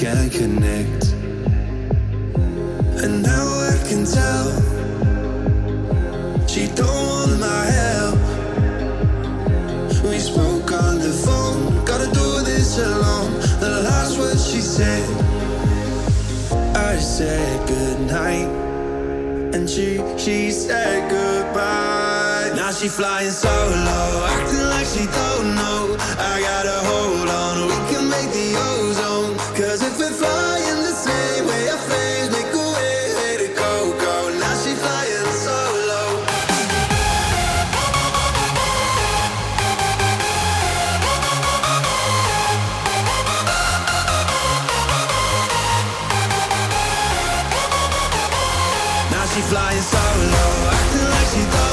can't connect. she flying solo Acting like she thought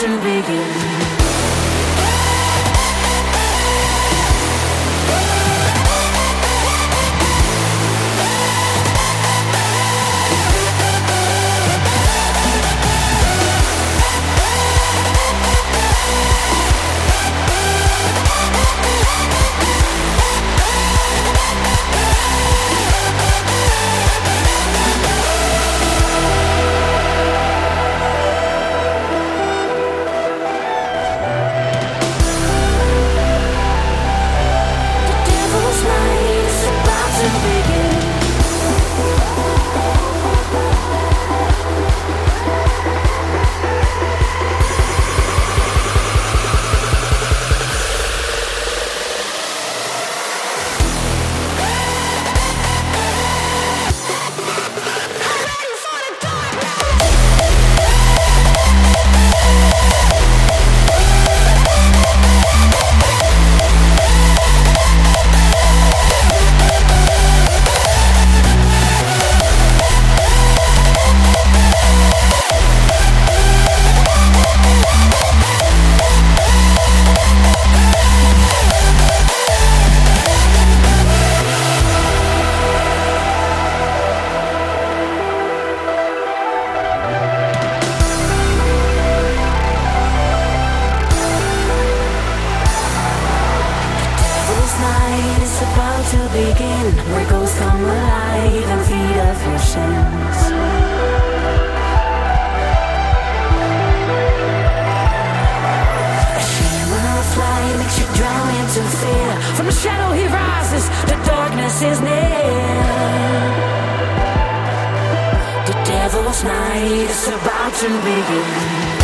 to begin. begin, where ghosts come alive and feed off your sins. A shaman on a fly makes you drown into fear. From the shadow he rises, the darkness is near. The devil's night is about to begin.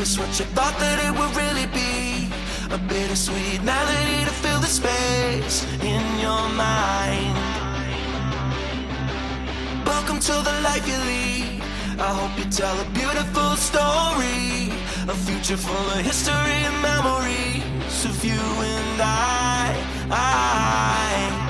It's what you thought that it would really be. A bittersweet melody to fill the space in your mind. Welcome to the life you lead. I hope you tell a beautiful story. A future full of history and memories of you and I. I.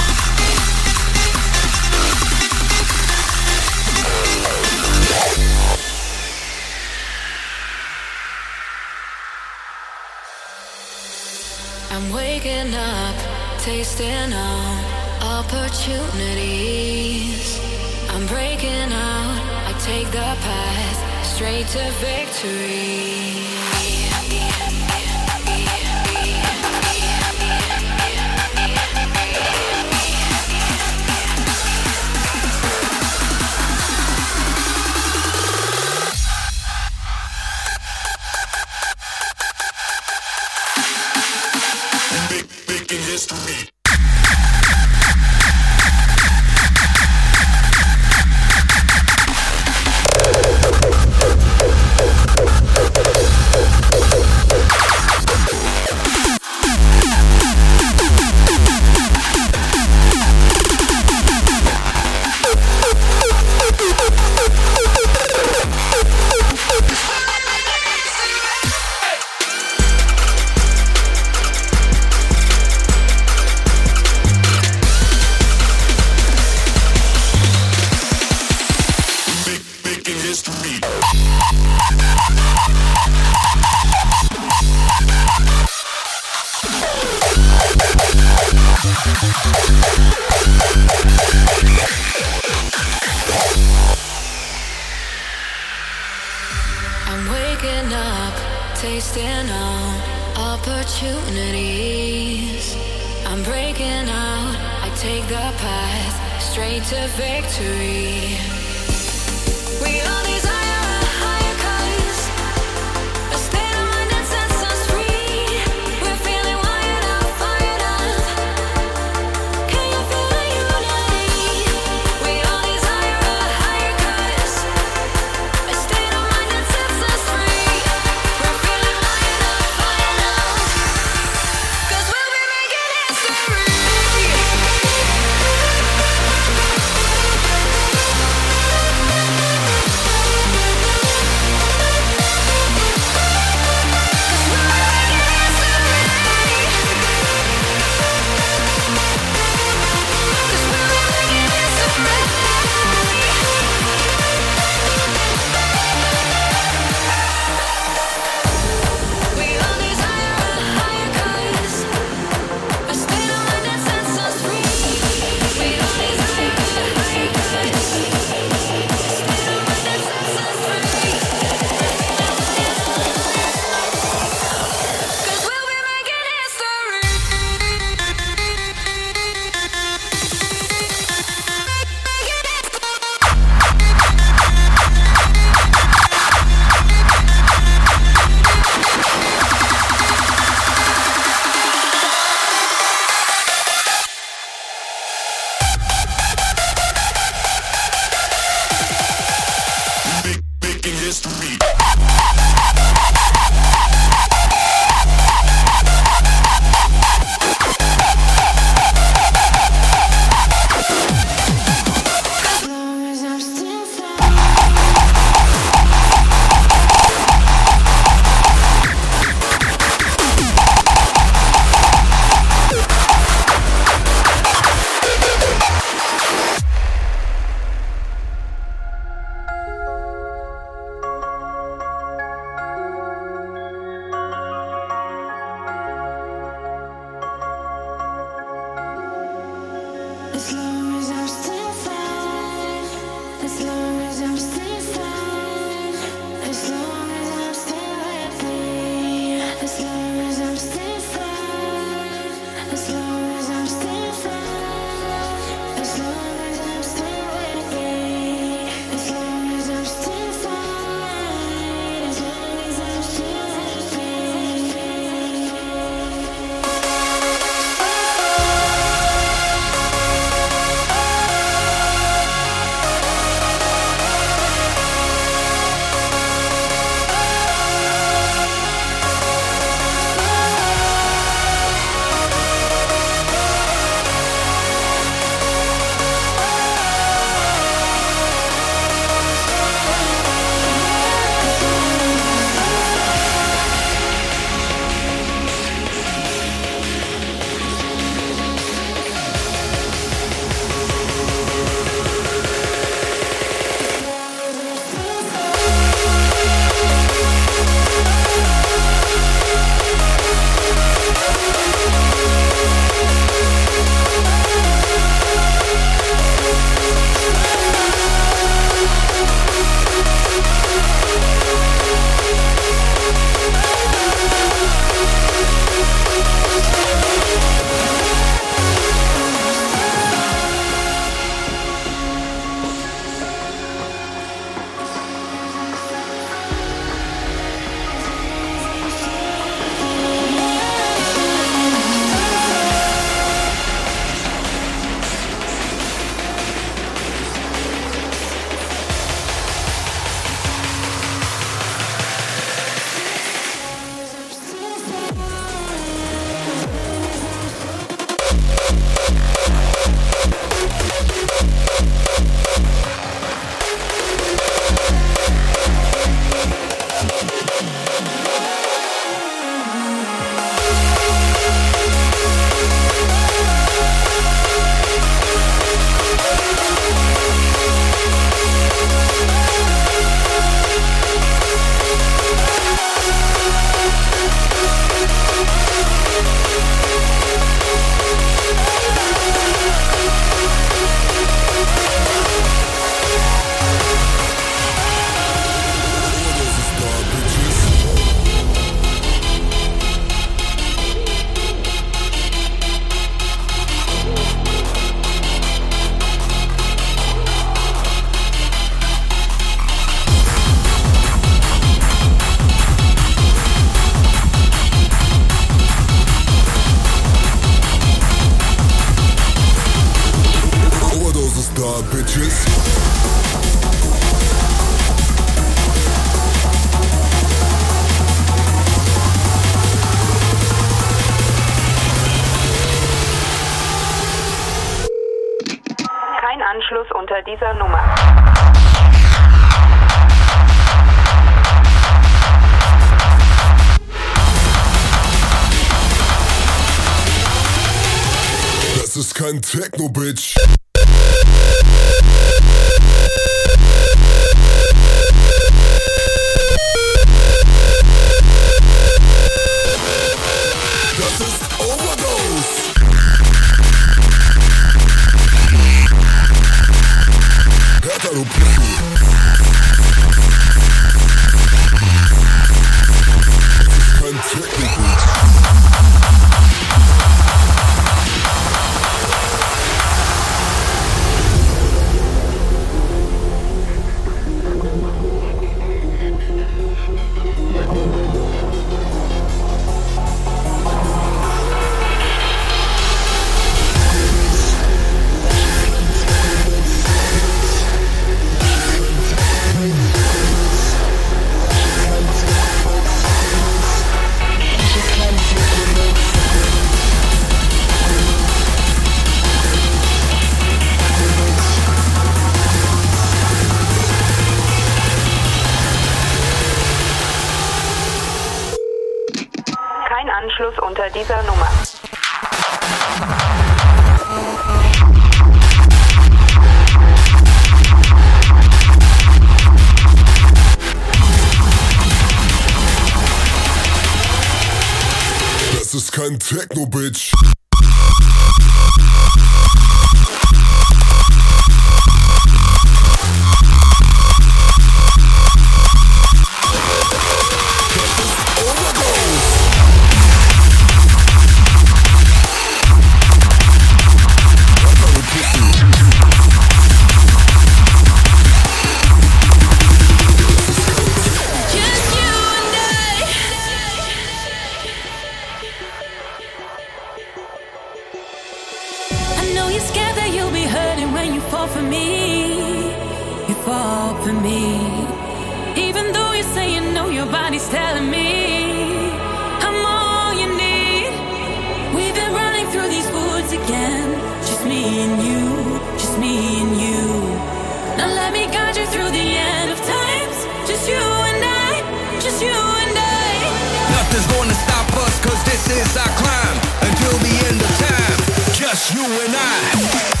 you and I.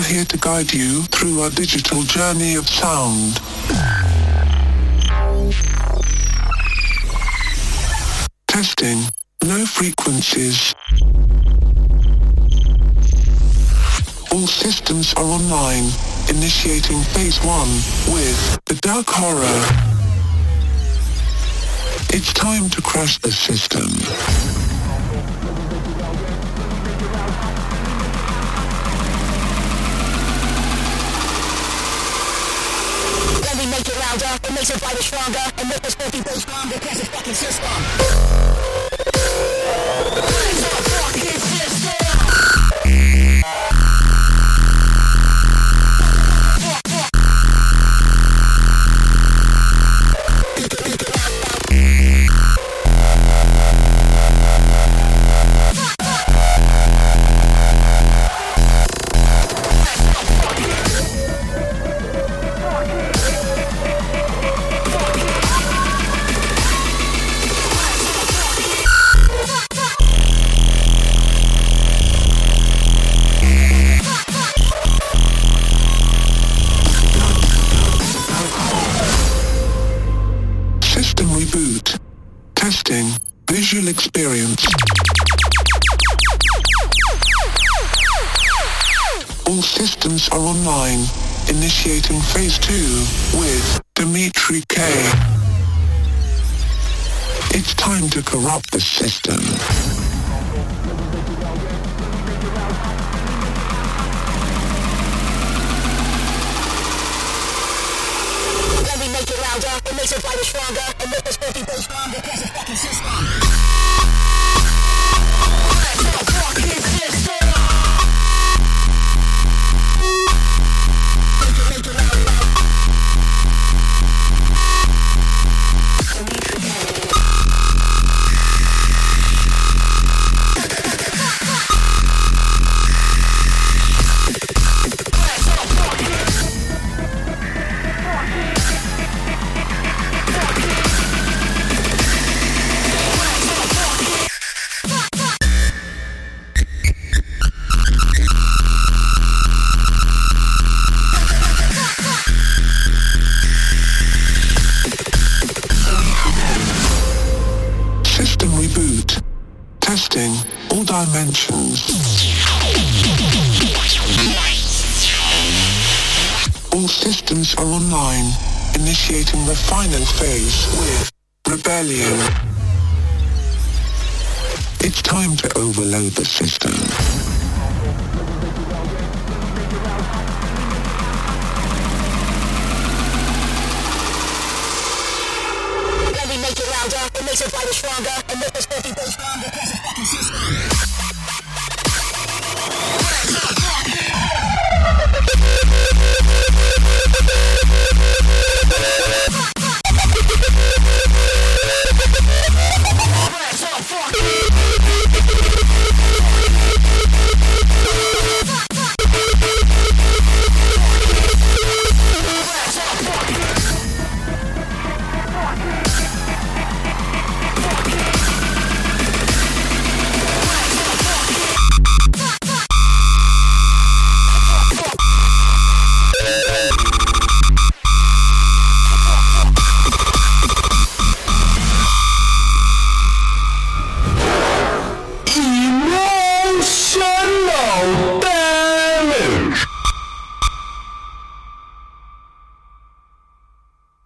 are here to guide you through our digital journey of sound. Testing. No frequencies. All systems are online. Initiating phase one with the Dark Horror. It's time to crash the system. It makes it fighter stronger, and make this funky bass stronger, cause it's fucking system. Initiating phase two with Dimitri K. It's time to corrupt the system. When we make it louder, it makes it fighter stronger, and make this funky bass stronger, cause it's fucking system.